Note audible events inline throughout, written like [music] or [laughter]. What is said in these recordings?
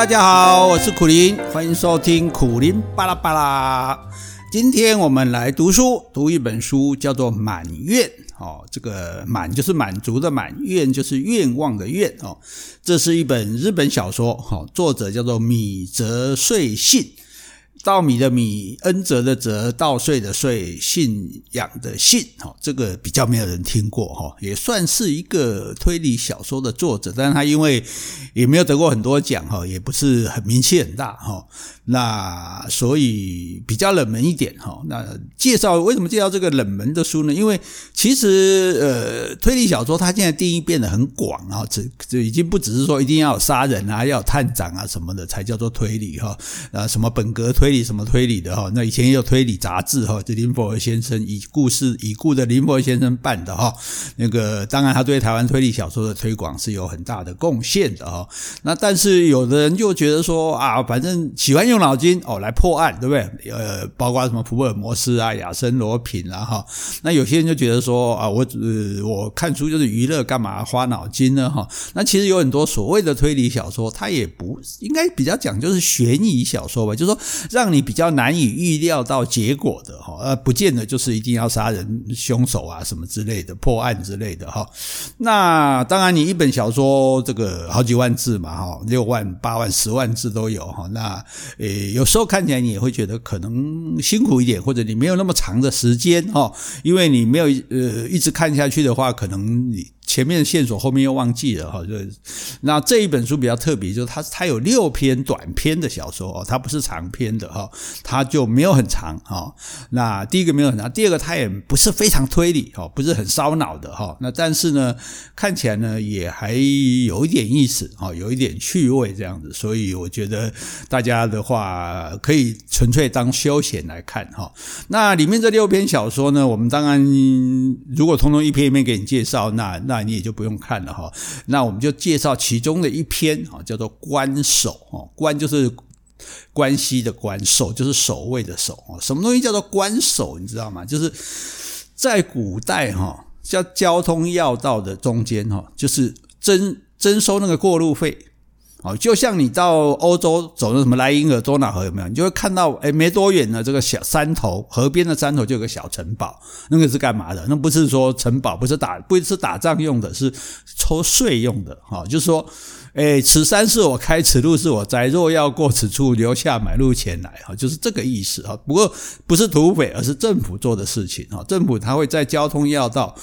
大家好，我是苦林，欢迎收听苦林巴拉巴拉。今天我们来读书，读一本书，叫做《满愿》哦。这个“满”就是满足的“满”，“愿”就是愿望的“愿”哦。这是一本日本小说，哦，作者叫做米泽穗信。稻米的米，恩泽的泽，稻穗的穗，信仰的信，哈，这个比较没有人听过，哈，也算是一个推理小说的作者，但是他因为也没有得过很多奖，哈，也不是很名气很大，哈，那所以比较冷门一点，哈。那介绍为什么介绍这个冷门的书呢？因为其实呃，推理小说它现在定义变得很广啊，这这已经不只是说一定要杀人啊，要有探长啊什么的才叫做推理，哈，啊，什么本格推。推理什么推理的哈？那以前也有推理杂志哈，就林佛先生以故事已故的林佛先生办的哈。那个当然他对台湾推理小说的推广是有很大的贡献的哈。那但是有的人就觉得说啊，反正喜欢用脑筋哦来破案，对不对？呃，包括什么福尔摩斯啊、亚森罗品啊哈。那有些人就觉得说啊，我我看书就是娱乐，干嘛花脑筋呢哈？那其实有很多所谓的推理小说，它也不应该比较讲究是悬疑小说吧，就是说让。让你比较难以预料到结果的哈，呃，不见得就是一定要杀人凶手啊什么之类的破案之类的哈。那当然，你一本小说这个好几万字嘛哈，六万、八万、十万字都有哈。那诶，有时候看起来你也会觉得可能辛苦一点，或者你没有那么长的时间哈，因为你没有呃一直看下去的话，可能你。前面的线索后面又忘记了哈，就那这一本书比较特别，就是它它有六篇短篇的小说哦，它不是长篇的哈，它就没有很长哈。那第一个没有很长，第二个它也不是非常推理哈，不是很烧脑的哈。那但是呢，看起来呢也还有一点意思哈，有一点趣味这样子，所以我觉得大家的话可以纯粹当休闲来看哈。那里面这六篇小说呢，我们当然如果通通一篇一篇给你介绍，那那。你也就不用看了哈，那我们就介绍其中的一篇啊，叫做“关守”哦，“关”就是关系的“关”，“守”就是守卫的“守”哦。什么东西叫做“关守”？你知道吗？就是在古代哈，叫交通要道的中间哈，就是征征收那个过路费。哦，就像你到欧洲走那什么莱茵河、多瑙河有没有？你就会看到，诶，没多远呢，这个小山头，河边的山头就有个小城堡，那个是干嘛的？那不是说城堡，不是打，不是打仗用的，是抽税用的。哈，就是说，诶，此山是我开，此路是我栽，若要过此处，留下买路钱来。哈，就是这个意思。哈，不过不是土匪，而是政府做的事情。哈，政府他会在交通要道。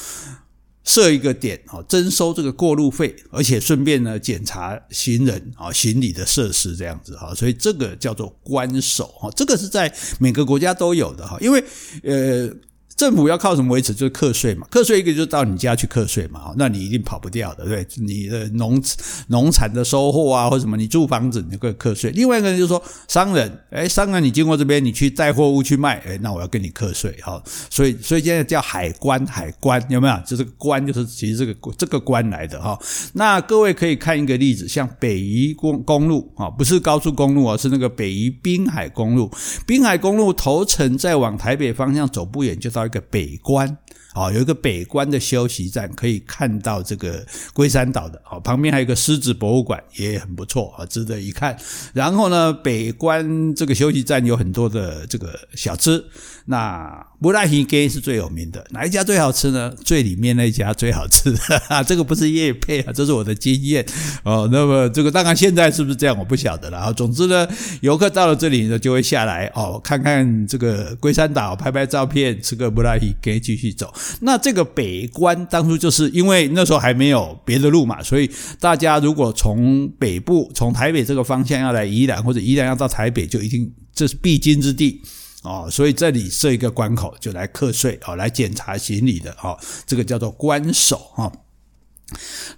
设一个点啊，征收这个过路费，而且顺便呢检查行人啊行李的设施这样子哈，所以这个叫做关守哈，这个是在每个国家都有的哈，因为呃。政府要靠什么维持？就是课税嘛，课税一个就是到你家去课税嘛，那你一定跑不掉的，对？你的农农产的收获啊，或什么，你住房子你就课税。另外一个人就是说商人，诶商人你经过这边，你去带货物去卖，诶那我要跟你课税，哈，所以所以现在叫海关，海关有没有？就是关就是其实这个这个关来的哈。那各位可以看一个例子，像北宜公公路啊，不是高速公路啊，是那个北宜滨海公路，滨海公路头城再往台北方向走不远就到。一个北关。好，有一个北关的休息站，可以看到这个龟山岛的。好，旁边还有一个狮子博物馆，也很不错啊，值得一看。然后呢，北关这个休息站有很多的这个小吃。那布拉希给是最有名的，哪一家最好吃呢？最里面那一家最好吃。哈哈，这个不是业配啊，这是我的经验哦。那么这个当然现在是不是这样，我不晓得了。啊，总之呢，游客到了这里呢，就会下来哦，看看这个龟山岛，拍拍照片，吃个布拉希给继续走。那这个北关当初就是因为那时候还没有别的路嘛，所以大家如果从北部从台北这个方向要来宜兰，或者宜兰要到台北，就一定这是必经之地哦。所以这里设一个关口，就来课税哦，来检查行李的哦，这个叫做关守哈。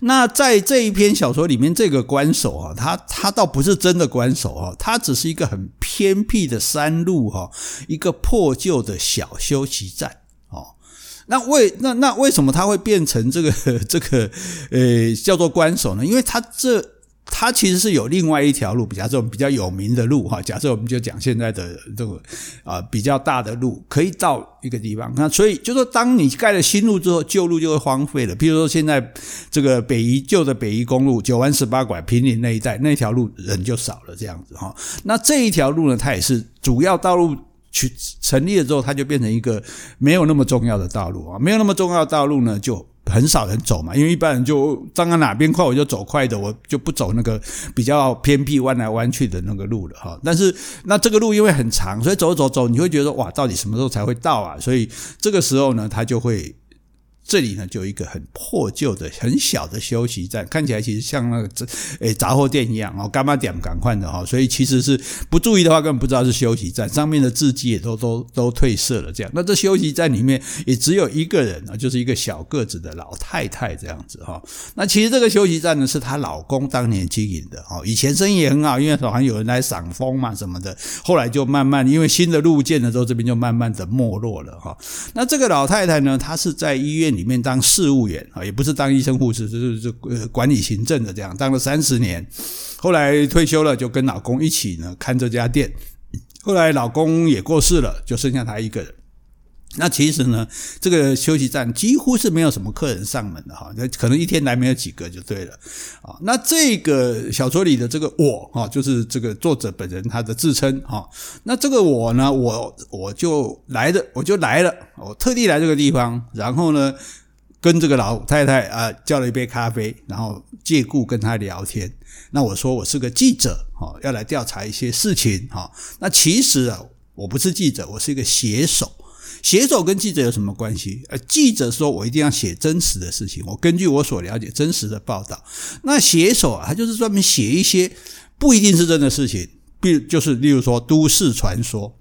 那在这一篇小说里面，这个关守啊，他他倒不是真的关守啊，他只是一个很偏僻的山路哈，一个破旧的小休息站。那为那那为什么他会变成这个 [laughs] 这个呃叫做关守呢？因为他这它其实是有另外一条路，假设我们比较有名的路哈，假设我们就讲现在的这个啊比较大的路，可以到一个地方。那所以就说，当你盖了新路之后，旧路就会荒废了。比如说现在这个北宜旧的北宜公路九弯十八拐平林那一带，那条路人就少了这样子哈。那这一条路呢，它也是主要道路去成立了之后，它就变成一个没有那么重要的道路啊，没有那么重要的道路呢就。很少人走嘛，因为一般人就站在哪边快我就走快的，我就不走那个比较偏僻弯来弯去的那个路了哈。但是那这个路因为很长，所以走走走，你会觉得哇，到底什么时候才会到啊？所以这个时候呢，它就会。这里呢，就有一个很破旧的、很小的休息站，看起来其实像那个诶杂货店一样哦，干嘛点赶快的哈，所以其实是不注意的话，根本不知道是休息站，上面的字迹也都都都褪色了。这样，那这休息站里面也只有一个人啊，就是一个小个子的老太太这样子哈。那其实这个休息站呢，是她老公当年经营的哦，以前生意也很好，因为好像有人来赏风嘛什么的，后来就慢慢因为新的路建了之后，这边就慢慢的没落了哈。那这个老太太呢，她是在医院里。面当事务员啊，也不是当医生护士，就是就呃管理行政的这样，当了三十年，后来退休了，就跟老公一起呢看这家店。后来老公也过世了，就剩下他一个人。那其实呢，这个休息站几乎是没有什么客人上门的哈，那可能一天来没有几个就对了啊。那这个小说里的这个我哈，就是这个作者本人他的自称哈。那这个我呢，我我就来的，我就来了，我特地来这个地方，然后呢，跟这个老太太啊叫了一杯咖啡，然后借故跟她聊天。那我说我是个记者哈，要来调查一些事情哈。那其实啊，我不是记者，我是一个写手。写手跟记者有什么关系？呃，记者说我一定要写真实的事情，我根据我所了解真实的报道。那写手啊，他就是专门写一些不一定是真的事情，比如就是例如说都市传说。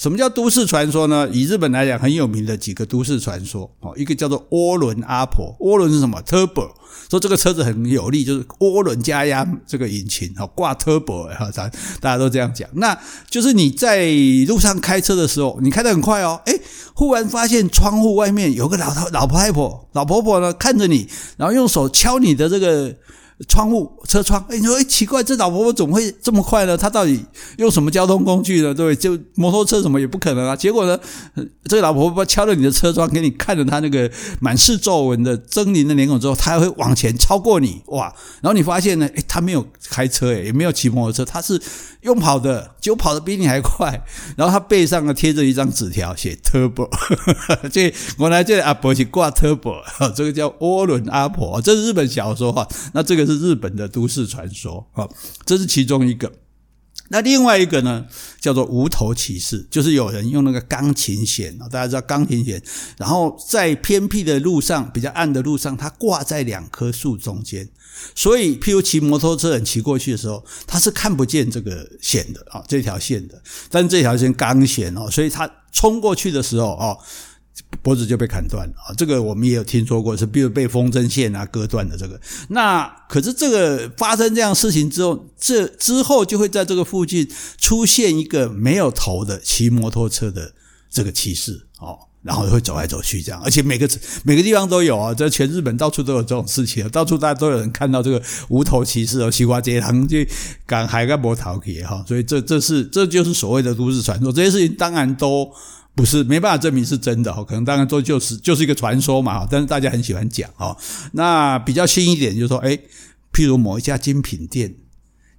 什么叫都市传说呢？以日本来讲，很有名的几个都市传说哦，一个叫做涡轮阿婆，涡轮是什么？Turbo，说这个车子很有力，就是涡轮加压这个引擎哦，挂 Turbo 哈，大大家都这样讲。那就是你在路上开车的时候，你开得很快哦，诶，忽然发现窗户外面有个老头老太婆，老婆婆呢看着你，然后用手敲你的这个。窗户、车窗，哎，你说，哎，奇怪，这老婆婆怎么会这么快呢？她到底用什么交通工具呢？对？就摩托车什么也不可能啊。结果呢，这个老婆婆敲了你的车窗，给你看着她那个满是皱纹的狰狞的脸孔之后，她还会往前超过你，哇！然后你发现呢，哎，她没有开车，哎，也没有骑摩托车，她是用跑的，就跑得比你还快。然后她背上呢贴着一张纸条，写 Turbo，[laughs] 这原来这个阿婆是挂 Turbo，这个叫涡轮阿婆，这是日本小说哈。那这个。是日本的都市传说啊，这是其中一个。那另外一个呢，叫做无头骑士，就是有人用那个钢琴弦啊，大家知道钢琴弦，然后在偏僻的路上、比较暗的路上，它挂在两棵树中间，所以譬如骑摩托车人骑过去的时候，他是看不见这个线的啊，这条线的。但是这条线钢弦哦，所以他冲过去的时候哦。脖子就被砍断啊！这个我们也有听说过，是比如被风筝线啊割断的这个。那可是这个发生这样事情之后，这之后就会在这个附近出现一个没有头的骑摩托车的这个骑士哦，然后会走来走去这样，而且每个每个地方都有啊，在全日本到处都有这种事情，到处大家都有人看到这个无头骑士哦，西瓜街堂就赶海干摩托骑哈，所以这这是这就是所谓的都市传说，这些事情当然都。不是没办法证明是真的哈，可能当然都就是就是一个传说嘛，但是大家很喜欢讲哈。那比较新一点就是说，哎，譬如某一家精品店，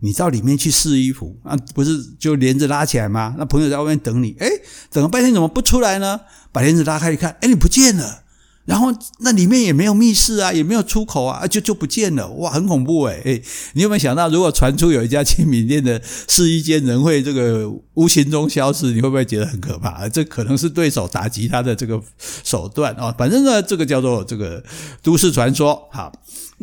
你到里面去试衣服啊，不是就帘子拉起来吗？那朋友在外面等你，哎，等了半天怎么不出来呢？把帘子拉开一看，哎，你不见了。然后那里面也没有密室啊，也没有出口啊，就就不见了，哇，很恐怖诶诶，你有没有想到，如果传出有一家精品店的试衣间人会这个无形中消失，你会不会觉得很可怕？这可能是对手打击他的这个手段啊。反正呢，这个叫做这个都市传说，好。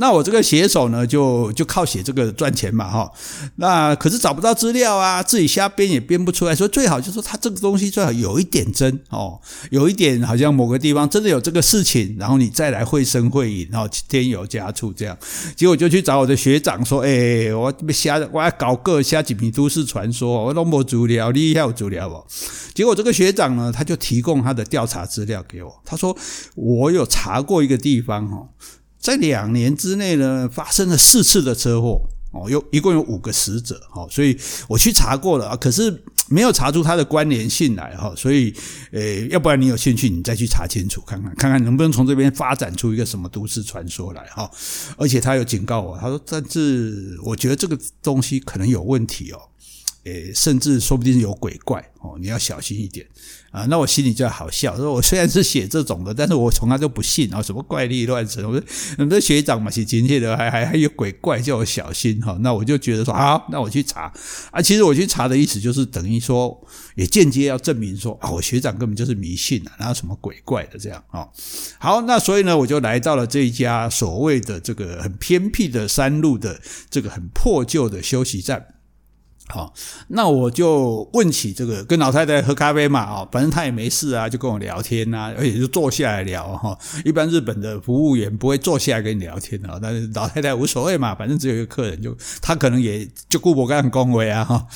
那我这个写手呢，就就靠写这个赚钱嘛，哈。那可是找不到资料啊，自己瞎编也编不出来，所以最好就是说他这个东西最好有一点真哦，有一点好像某个地方真的有这个事情，然后你再来绘声绘影，然后添油加醋这样。结果就去找我的学长说，哎，我瞎，我要搞个瞎几笔都市传说，我弄不足料，你要有足料不？结果这个学长呢，他就提供他的调查资料给我，他说我有查过一个地方，哈。在两年之内呢，发生了四次的车祸哦，有一共有五个死者，哈，所以我去查过了，可是没有查出它的关联性来，哈，所以，呃，要不然你有兴趣，你再去查清楚看看，看看能不能从这边发展出一个什么都市传说来，哈，而且他有警告我，他说，但是我觉得这个东西可能有问题哦。甚至说不定有鬼怪哦，你要小心一点啊！那我心里就好笑，说我虽然是写这种的，但是我从来都不信啊，什么怪力乱神，我说你们学长嘛，写经济的还还还有鬼怪，叫我小心哈。那我就觉得说好，那我去查啊。其实我去查的意思就是等于说，也间接要证明说啊，我学长根本就是迷信啊，哪有什么鬼怪的这样啊。好，那所以呢，我就来到了这一家所谓的这个很偏僻的山路的这个很破旧的休息站。好，那我就问起这个，跟老太太喝咖啡嘛，啊，反正她也没事啊，就跟我聊天呐，而且就坐下来聊哈。一般日本的服务员不会坐下来跟你聊天的，但是老太太无所谓嘛，反正只有一个客人，就他可能也就顾不干恭维啊哈。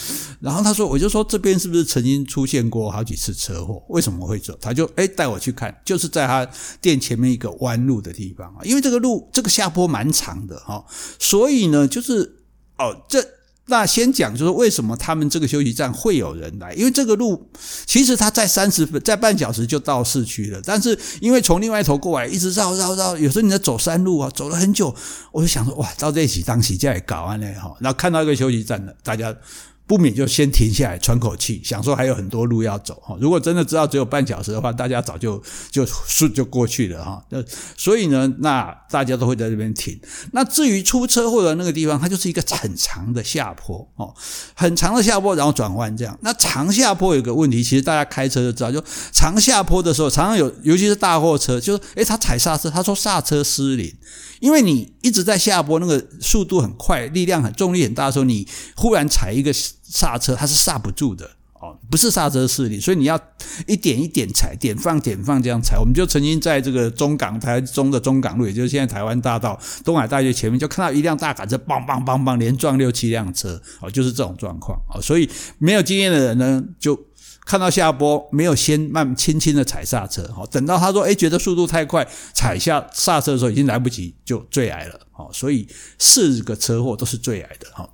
然后他说，我就说这边是不是曾经出现过好几次车祸？为什么会走？他就哎带我去看，就是在他店前面一个弯路的地方啊，因为这个路这个下坡蛮长的哈，所以呢，就是哦这。那先讲，就是为什么他们这个休息站会有人来？因为这个路其实他在三十分，在半小时就到市区了。但是因为从另外一头过来，一直绕绕绕，有时候你在走山路啊，走了很久，我就想说，哇，到这起当起这也搞完了哈，然后看到一个休息站了，大家。不免就先停下来喘口气，想说还有很多路要走哈。如果真的知道只有半小时的话，大家早就就顺就过去了哈。那所以呢，那大家都会在这边停。那至于出车祸的那个地方，它就是一个很长的下坡哦，很长的下坡，然后转弯这样。那长下坡有个问题，其实大家开车就知道，就长下坡的时候，常常有，尤其是大货车，就是诶，他踩刹车，他说刹车失灵。因为你一直在下坡，那个速度很快，力量很重力很大的时候，你忽然踩一个刹车，它是刹不住的哦，不是刹车失灵，所以你要一点一点踩，点放点放这样踩。我们就曾经在这个中港台中的中港路，也就是现在台湾大道东海大学前面，就看到一辆大卡车，梆梆梆梆连撞六七辆车哦，就是这种状况哦。所以没有经验的人呢，就。看到下坡没有先慢轻轻的踩刹车，哈等到他说诶觉得速度太快，踩下刹车的时候已经来不及，就坠崖了，哈所以四个车祸都是坠崖的，哈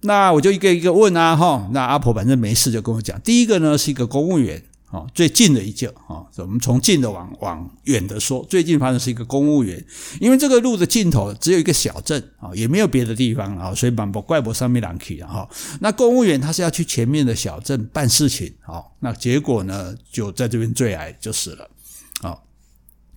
那我就一个一个问啊，哈，那阿婆反正没事就跟我讲，第一个呢是一个公务员。哦，最近的一件啊，我们从近的往往远的说，最近发生是一个公务员，因为这个路的尽头只有一个小镇啊，也没有别的地方啊，所以蛮不怪不上面两去哈。那公务员他是要去前面的小镇办事情啊，那结果呢就在这边坠崖就死了啊。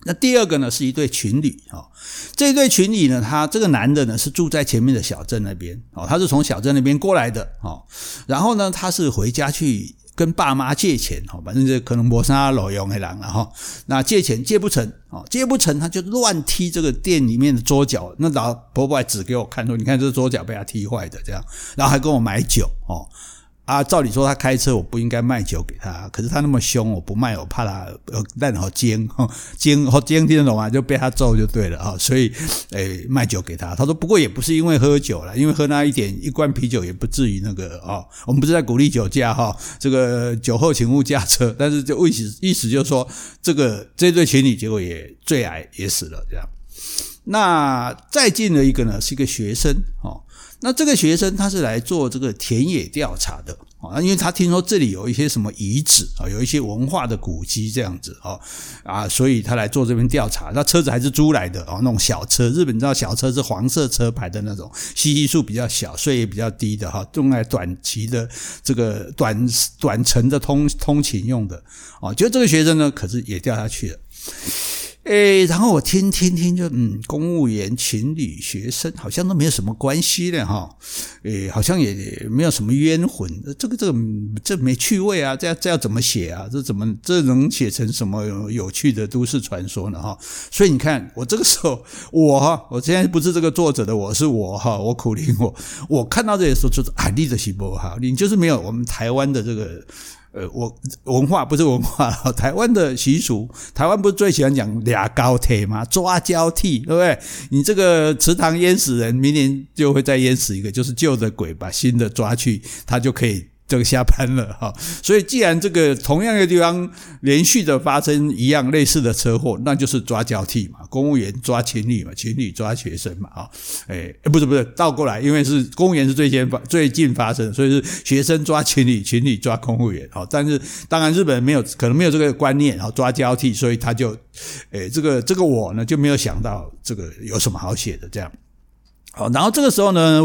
那第二个呢是一对情侣啊，这一对情侣呢，他这个男的呢是住在前面的小镇那边哦，他是从小镇那边过来的哦，然后呢他是回家去。跟爸妈借钱，反正就可能磨砂老用的人了哈。那借钱借不成，哦借不成，他就乱踢这个店里面的桌角。那老婆婆还指给我看说：“你看这桌角被他踢坏的，这样。”然后还跟我买酒哦。啊，照理说他开车，我不应该卖酒给他。可是他那么凶，我不卖，我怕他呃烂好尖，尖好尖，听得懂吗？就被他揍就对了啊。所以，诶，卖酒给他。他说，不过也不是因为喝酒了，因为喝那一点一罐啤酒也不至于那个哦。我们不是在鼓励酒驾哈，这个酒后请勿驾车。但是就意思意思就是说，这个这对情侣结果也坠崖也死了这样。那再近的一个呢，是一个学生哦。那这个学生他是来做这个田野调查的啊，因为他听说这里有一些什么遗址啊，有一些文化的古迹这样子啊啊，所以他来做这边调查。那车子还是租来的哦，那种小车，日本你知道小车是黄色车牌的那种，吸气数比较小，税也比较低的哈，用来短期的这个短短程的通通勤用的啊。就这个学生呢，可是也掉下去了。诶，然后我听听听，就嗯，公务员、情侣、学生，好像都没有什么关系的哈。诶，好像也没有什么冤魂。这个这个这没趣味啊，这这要怎么写啊？这怎么这能写成什么有趣的都市传说呢？哈，所以你看，我这个时候，我哈，我现在不是这个作者的，我是我哈，我苦苓我，我看到这些时候就是啊，你就是不好，你就是没有我们台湾的这个。呃，我文化不是文化，台湾的习俗，台湾不是最喜欢讲俩高铁吗？抓交替，对不对？你这个池塘淹死人，明年就会再淹死一个，就是旧的鬼把新的抓去，他就可以这个下班了哈，[laughs] 所以既然这个同样的地方连续的发生一样类似的车祸，那就是抓交替嘛，公务员抓情侣嘛，情侣抓学生嘛啊，哎，不是不是倒过来，因为是公务员是最先发最近发生，所以是学生抓情侣，情侣抓公务员。好，但是当然日本没有可能没有这个观念，然后抓交替，所以他就，哎，这个这个我呢就没有想到这个有什么好写的这样。好，然后这个时候呢，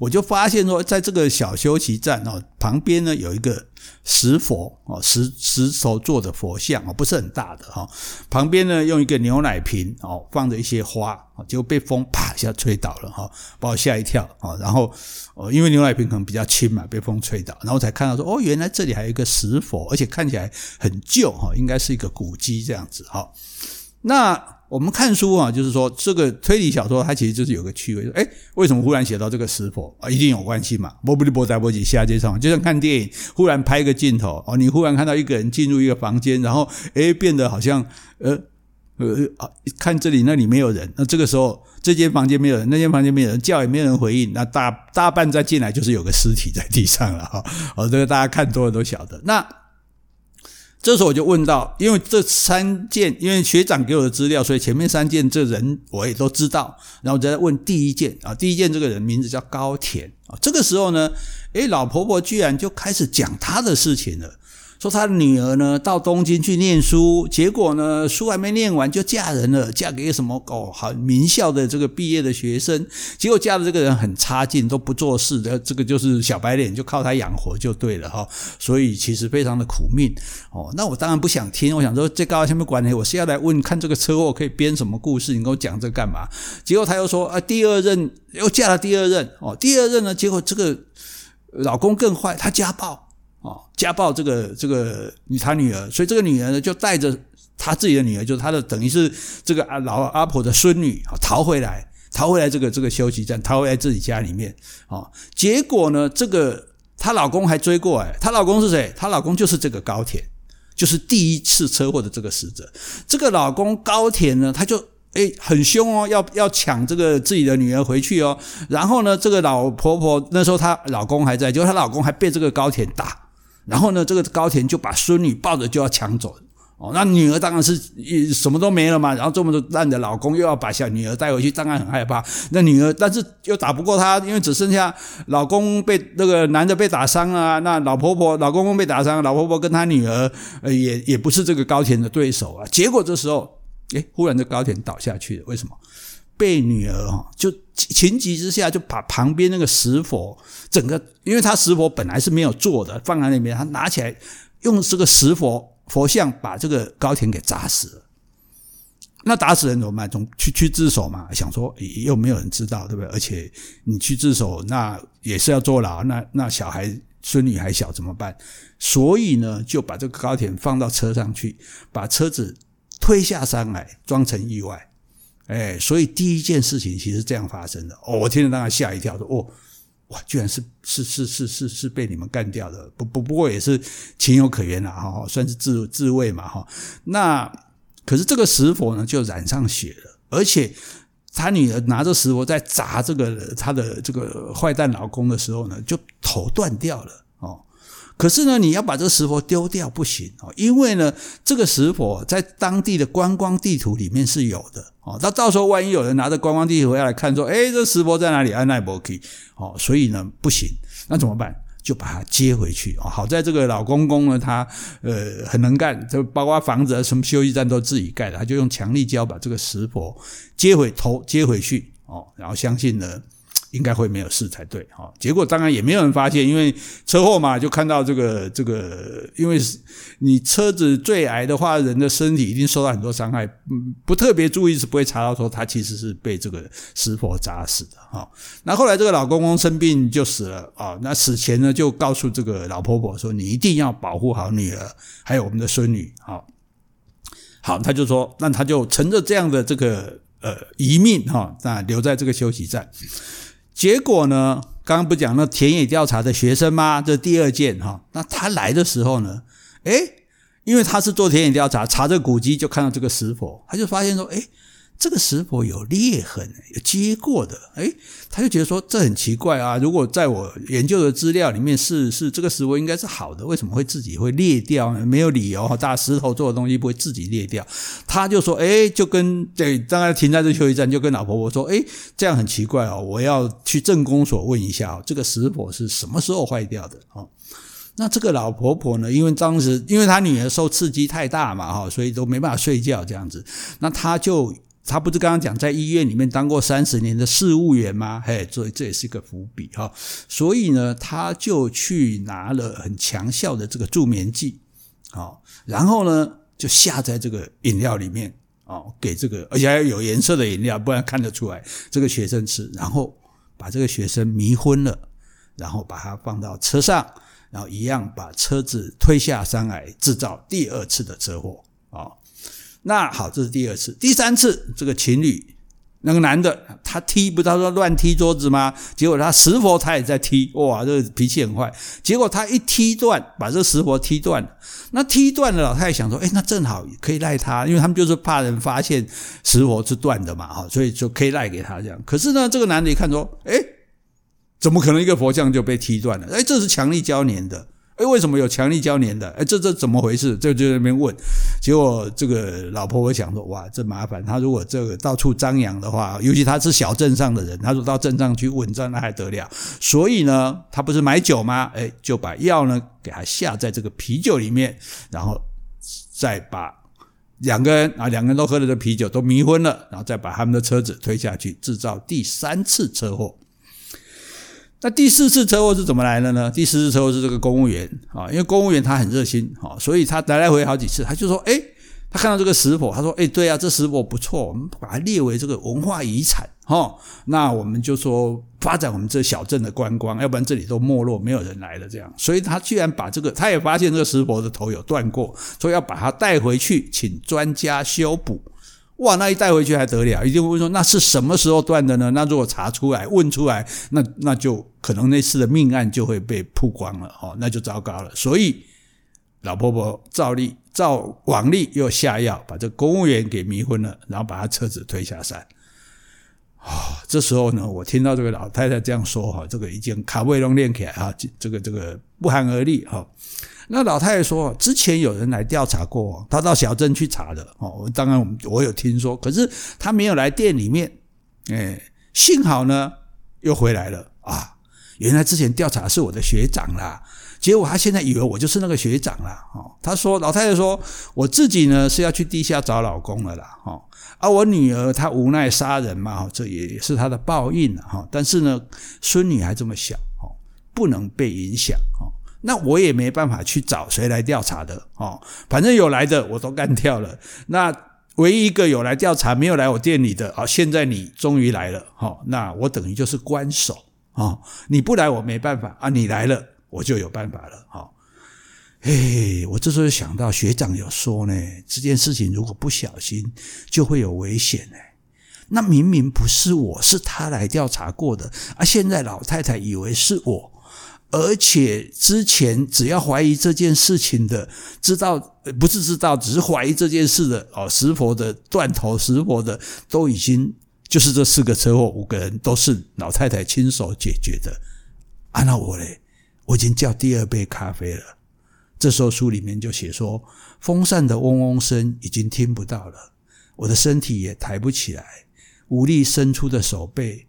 我就发现说，在这个小休息站哦旁边呢，有一个石佛哦，石石头做的佛像哦，不是很大的哈。旁边呢，用一个牛奶瓶哦，放着一些花，结果被风啪一下吹倒了哈，把我吓一跳啊。然后哦，因为牛奶瓶可能比较轻嘛，被风吹倒，然后才看到说，哦，原来这里还有一个石佛，而且看起来很旧哈，应该是一个古迹这样子哈。那。我们看书啊，就是说这个推理小说，它其实就是有个趣味，说，哎，为什么忽然写到这个石佛啊？一定有关系嘛。波不利波在波及下街上，就像看电影，忽然拍一个镜头哦，你忽然看到一个人进入一个房间，然后哎，变得好像呃呃啊，看这里那里没有人，那这个时候这间房间没有人，那间房间没有人，叫也没有人回应，那大大半再进来就是有个尸体在地上了哈。哦，这个大家看多了都晓得。那这时候我就问到，因为这三件，因为学长给我的资料，所以前面三件这人我也都知道。然后我再问第一件啊，第一件这个人名字叫高田啊。这个时候呢，诶，老婆婆居然就开始讲她的事情了。说他的女儿呢到东京去念书，结果呢书还没念完就嫁人了，嫁给什么哦好名校的这个毕业的学生，结果嫁的这个人很差劲，都不做事的，这个就是小白脸，就靠他养活就对了哈，所以其实非常的苦命哦。那我当然不想听，我想说这高下面管理，我是要来问看这个车祸可以编什么故事，你跟我讲这干嘛？结果他又说啊，第二任又嫁了第二任哦，第二任呢，结果这个老公更坏，他家暴。哦，家暴这个这个他女儿，所以这个女儿呢就带着她自己的女儿，就是她的等于是这个阿老阿婆的孙女啊逃回来，逃回来这个这个休息站，逃回来自己家里面啊。结果呢，这个她老公还追过来，她老公是谁？她老公就是这个高铁，就是第一次车祸的这个死者。这个老公高铁呢，他就哎很凶哦，要要抢这个自己的女儿回去哦。然后呢，这个老婆婆那时候她老公还在，结果她老公还被这个高铁打。然后呢，这个高田就把孙女抱着就要抢走哦，那女儿当然是什么都没了嘛。然后这么多烂的老公又要把小女儿带回去，当然很害怕。那女儿但是又打不过他，因为只剩下老公被那个男的被打伤了，那老婆婆老公公被打伤，老婆婆跟她女儿呃也也不是这个高田的对手啊。结果这时候，诶，忽然这高田倒下去了，为什么？被女儿哈就情急之下就把旁边那个石佛整个，因为他石佛本来是没有做的，放在那边，他拿起来用这个石佛佛像把这个高田给砸死了。那打死人怎么办？总去去自首嘛，想说又没有人知道，对不对？而且你去自首，那也是要坐牢，那那小孩孙女还小怎么办？所以呢，就把这个高田放到车上去，把车子推下山来，装成意外。哎，所以第一件事情其实这样发生的哦，我听了当然吓一跳，说哦，哇，居然是是是是是是被你们干掉的，不不不过也是情有可原啦，哈，算是自自卫嘛哈。那可是这个石佛呢就染上血了，而且他女儿拿着石佛在砸这个他的这个坏蛋老公的时候呢，就头断掉了。可是呢，你要把这个石佛丢掉不行哦，因为呢，这个石佛在当地的观光地图里面是有的哦。那到时候万一有人拿着观光地图要来看，说：“诶，这石佛在哪里？”安奈伯克哦，所以呢不行，那怎么办？就把它接回去哦。好在这个老公公呢，他呃很能干，就包括房子啊、什么休息站都自己盖的，他就用强力胶把这个石佛接回头接回去哦，然后相信呢。应该会没有事才对，哈。结果当然也没有人发现，因为车祸嘛，就看到这个这个，因为你车子坠崖的话，人的身体一定受到很多伤害，不特别注意是不会查到说他其实是被这个石佛砸死的，哈。那后来这个老公公生病就死了啊，那死前呢就告诉这个老婆婆说：“你一定要保护好女儿，还有我们的孙女。”好，好，他就说，那他就乘着这样的这个呃遗命哈，那留在这个休息站。结果呢？刚刚不讲那田野调查的学生吗？这第二件哈。那他来的时候呢？诶，因为他是做田野调查，查这古迹就看到这个石佛，他就发现说：诶，这个石佛有裂痕，有接过的，哎，他就觉得说这很奇怪啊。如果在我研究的资料里面是是这个石佛应该是好的，为什么会自己会裂掉呢？没有理由哈，大石头做的东西不会自己裂掉。他就说，哎，就跟对，刚才停在这休息站，就跟老婆婆说，哎，这样很奇怪哦，我要去镇公所问一下，这个石佛是什么时候坏掉的？哦，那这个老婆婆呢，因为当时因为她女儿受刺激太大嘛，哈，所以都没办法睡觉这样子，那她就。他不是刚刚讲在医院里面当过三十年的事务员吗？嘿，这这也是一个伏笔哈。所以呢，他就去拿了很强效的这个助眠剂，好，然后呢就下在这个饮料里面，哦，给这个而且还要有颜色的饮料，不然看得出来这个学生吃，然后把这个学生迷昏了，然后把他放到车上，然后一样把车子推下山来，制造第二次的车祸。那好，这是第二次，第三次，这个情侣，那个男的他踢，不他说乱踢桌子吗？结果他石佛他也在踢，哇，这个脾气很坏。结果他一踢断，把这石佛踢断了。那踢断了，老太太想说，哎，那正好可以赖他，因为他们就是怕人发现石佛是断的嘛，哈，所以就可以赖给他这样。可是呢，这个男的一看说，哎，怎么可能一个佛像就被踢断了？哎，这是强力胶粘的。哎，为什么有强力胶粘的？哎，这这怎么回事？就就在那边问，结果这个老婆婆想说：哇，这麻烦！他如果这个到处张扬的话，尤其他是小镇上的人，他说到镇上去问，这那还得了？所以呢，他不是买酒吗？哎，就把药呢给他下在这个啤酒里面，然后再把两个人啊，两个人都喝了这啤酒，都迷昏了，然后再把他们的车子推下去，制造第三次车祸。那第四次车祸是怎么来的呢？第四次车祸是这个公务员啊，因为公务员他很热心啊，所以他来来回好几次，他就说：“哎，他看到这个石佛，他说：‘哎，对啊，这石佛不错，我们把它列为这个文化遗产哈。’那我们就说发展我们这小镇的观光，要不然这里都没落，没有人来了这样。所以他居然把这个，他也发现这个石佛的头有断过，所以要把它带回去，请专家修补。”哇，那一带回去还得了？一定会说，那是什么时候断的呢？那如果查出来、问出来，那那就可能那次的命案就会被曝光了，哦，那就糟糕了。所以老婆婆照例照往例又下药，把这公务员给迷昏了，然后把他车子推下山。啊、哦，这时候呢，我听到这个老太太这样说，哈，这个已经卡位拢练起来，哈，这个这个不寒而栗，哈。那老太太说，之前有人来调查过，他到小镇去查的哦。当然，我我有听说，可是他没有来店里面。哎，幸好呢，又回来了啊！原来之前调查是我的学长啦，结果他现在以为我就是那个学长了。哦，他说，老太太说，我自己呢是要去地下找老公了啦。哦，而我女儿她无奈杀人嘛，这也是她的报应哈。但是呢，孙女还这么小，哦，不能被影响，哦。那我也没办法去找谁来调查的哦，反正有来的我都干掉了。那唯一一个有来调查没有来我店里的啊，现在你终于来了哈，那我等于就是官守啊，你不来我没办法啊，你来了我就有办法了哈。嘿，我这时候想到学长有说呢，这件事情如果不小心就会有危险呢。那明明不是我，是他来调查过的啊，现在老太太以为是我。而且之前只要怀疑这件事情的，知道不是知道，只是怀疑这件事的哦，石佛的断头，石佛的都已经就是这四个车祸，五个人都是老太太亲手解决的。啊，那我嘞，我已经叫第二杯咖啡了。这时候书里面就写说，风扇的嗡嗡声已经听不到了，我的身体也抬不起来，无力伸出的手背。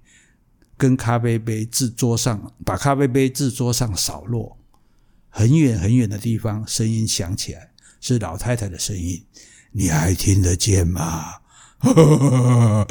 跟咖啡杯自桌上，把咖啡杯自桌上扫落，很远很远的地方，声音响起来，是老太太的声音，你还听得见吗？[laughs]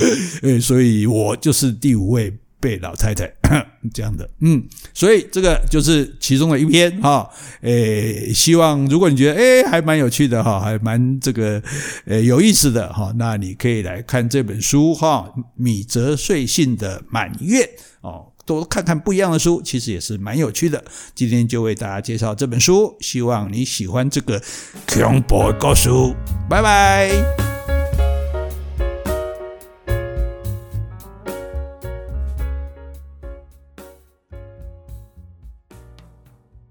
所以我就是第五位。被老太太 [clears throat] 这样的，嗯，所以这个就是其中的一篇哈，诶，希望如果你觉得诶还蛮有趣的哈，还蛮这个呃有意思的哈，那你可以来看这本书哈，米泽穗信的满月哦，多看看不一样的书，其实也是蛮有趣的。今天就为大家介绍这本书，希望你喜欢这个恐怖的故事，拜拜。